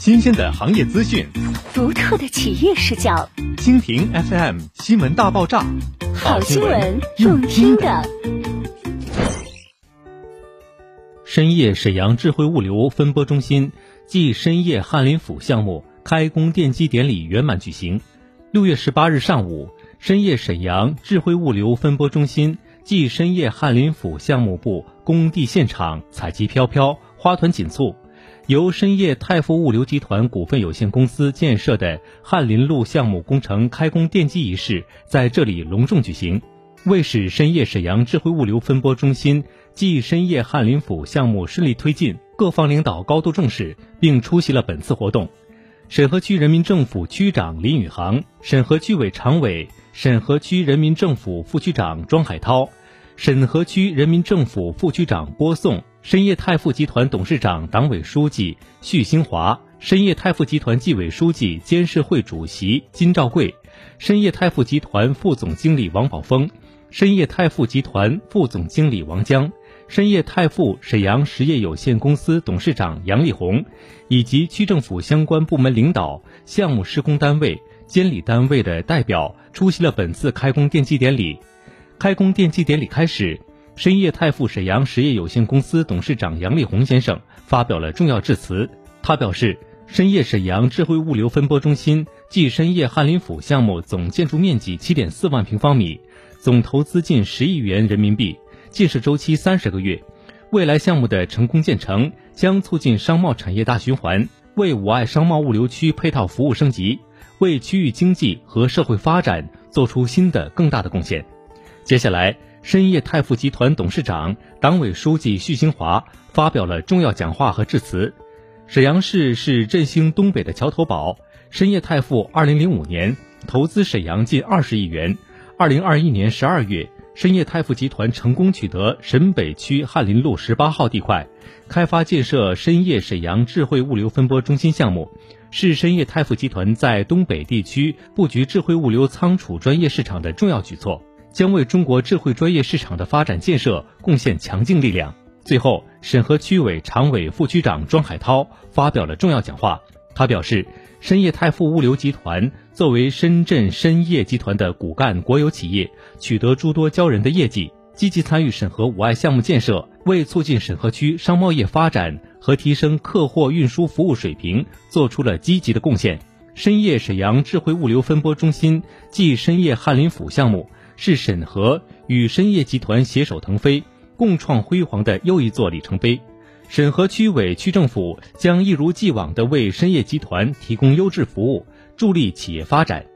新鲜的行业资讯，独特的企业视角。蜻蜓 FM 新闻大爆炸，好新闻，用听的。深夜沈阳智慧物流分拨中心暨深夜翰林府项目开工奠基典礼圆满举行。六月十八日上午，深夜沈阳智慧物流分拨中心暨深夜翰林府项目部工地现场彩旗飘飘，花团锦簇。由深业泰富物流集团股份有限公司建设的翰林路项目工程开工奠基仪式在这里隆重举行，为使深业沈阳智慧物流分拨中心暨深业翰林府项目顺利推进，各方领导高度重视，并出席了本次活动。沈河区人民政府区长林宇航、沈河区委常委、沈河区人民政府副区长庄海涛、沈河区人民政府副区长郭颂。深业泰富集团董事长、党委书记徐兴华，深业泰富集团纪委书记、监事会主席金兆贵，深业泰富集团副总经理王宝峰，深业泰富集团副总经理王江，深业泰富沈阳实业有限公司董事长杨丽红，以及区政府相关部门领导、项目施工单位、监理单位的代表出席了本次开工奠基典礼。开工奠基典礼开始。深业泰富沈阳实业有限公司董事长杨立红先生发表了重要致辞。他表示，深业沈阳智慧物流分拨中心暨深业翰林府项目总建筑面积七点四万平方米，总投资近十亿元人民币，建设周期三十个月。未来项目的成功建成，将促进商贸产业大循环，为五爱商贸物流区配套服务升级，为区域经济和社会发展做出新的更大的贡献。接下来。深业泰富集团董事长、党委书记徐兴华发表了重要讲话和致辞。沈阳市是振兴东北的桥头堡。深业泰富2005年投资沈阳近20亿元。2021年12月，深业泰富集团成功取得沈北区翰林路十八号地块，开发建设深业沈阳智慧物流分拨中心项目，是深业泰富集团在东北地区布局智慧物流仓储专业市场的重要举措。将为中国智慧专业市场的发展建设贡献强劲力量。最后，沈河区委常委、副区长庄海涛发表了重要讲话。他表示，深业泰富物流集团作为深圳深业集团的骨干国有企业，取得诸多骄人的业绩，积极参与沈河五爱项目建设，为促进沈河区商贸业发展和提升客货运输服务水平做出了积极的贡献。深业沈阳智慧物流分拨中心暨深业翰林府项目。是沈河与深业集团携手腾飞、共创辉煌的又一座里程碑。沈河区委区政府将一如既往地为深业集团提供优质服务，助力企业发展。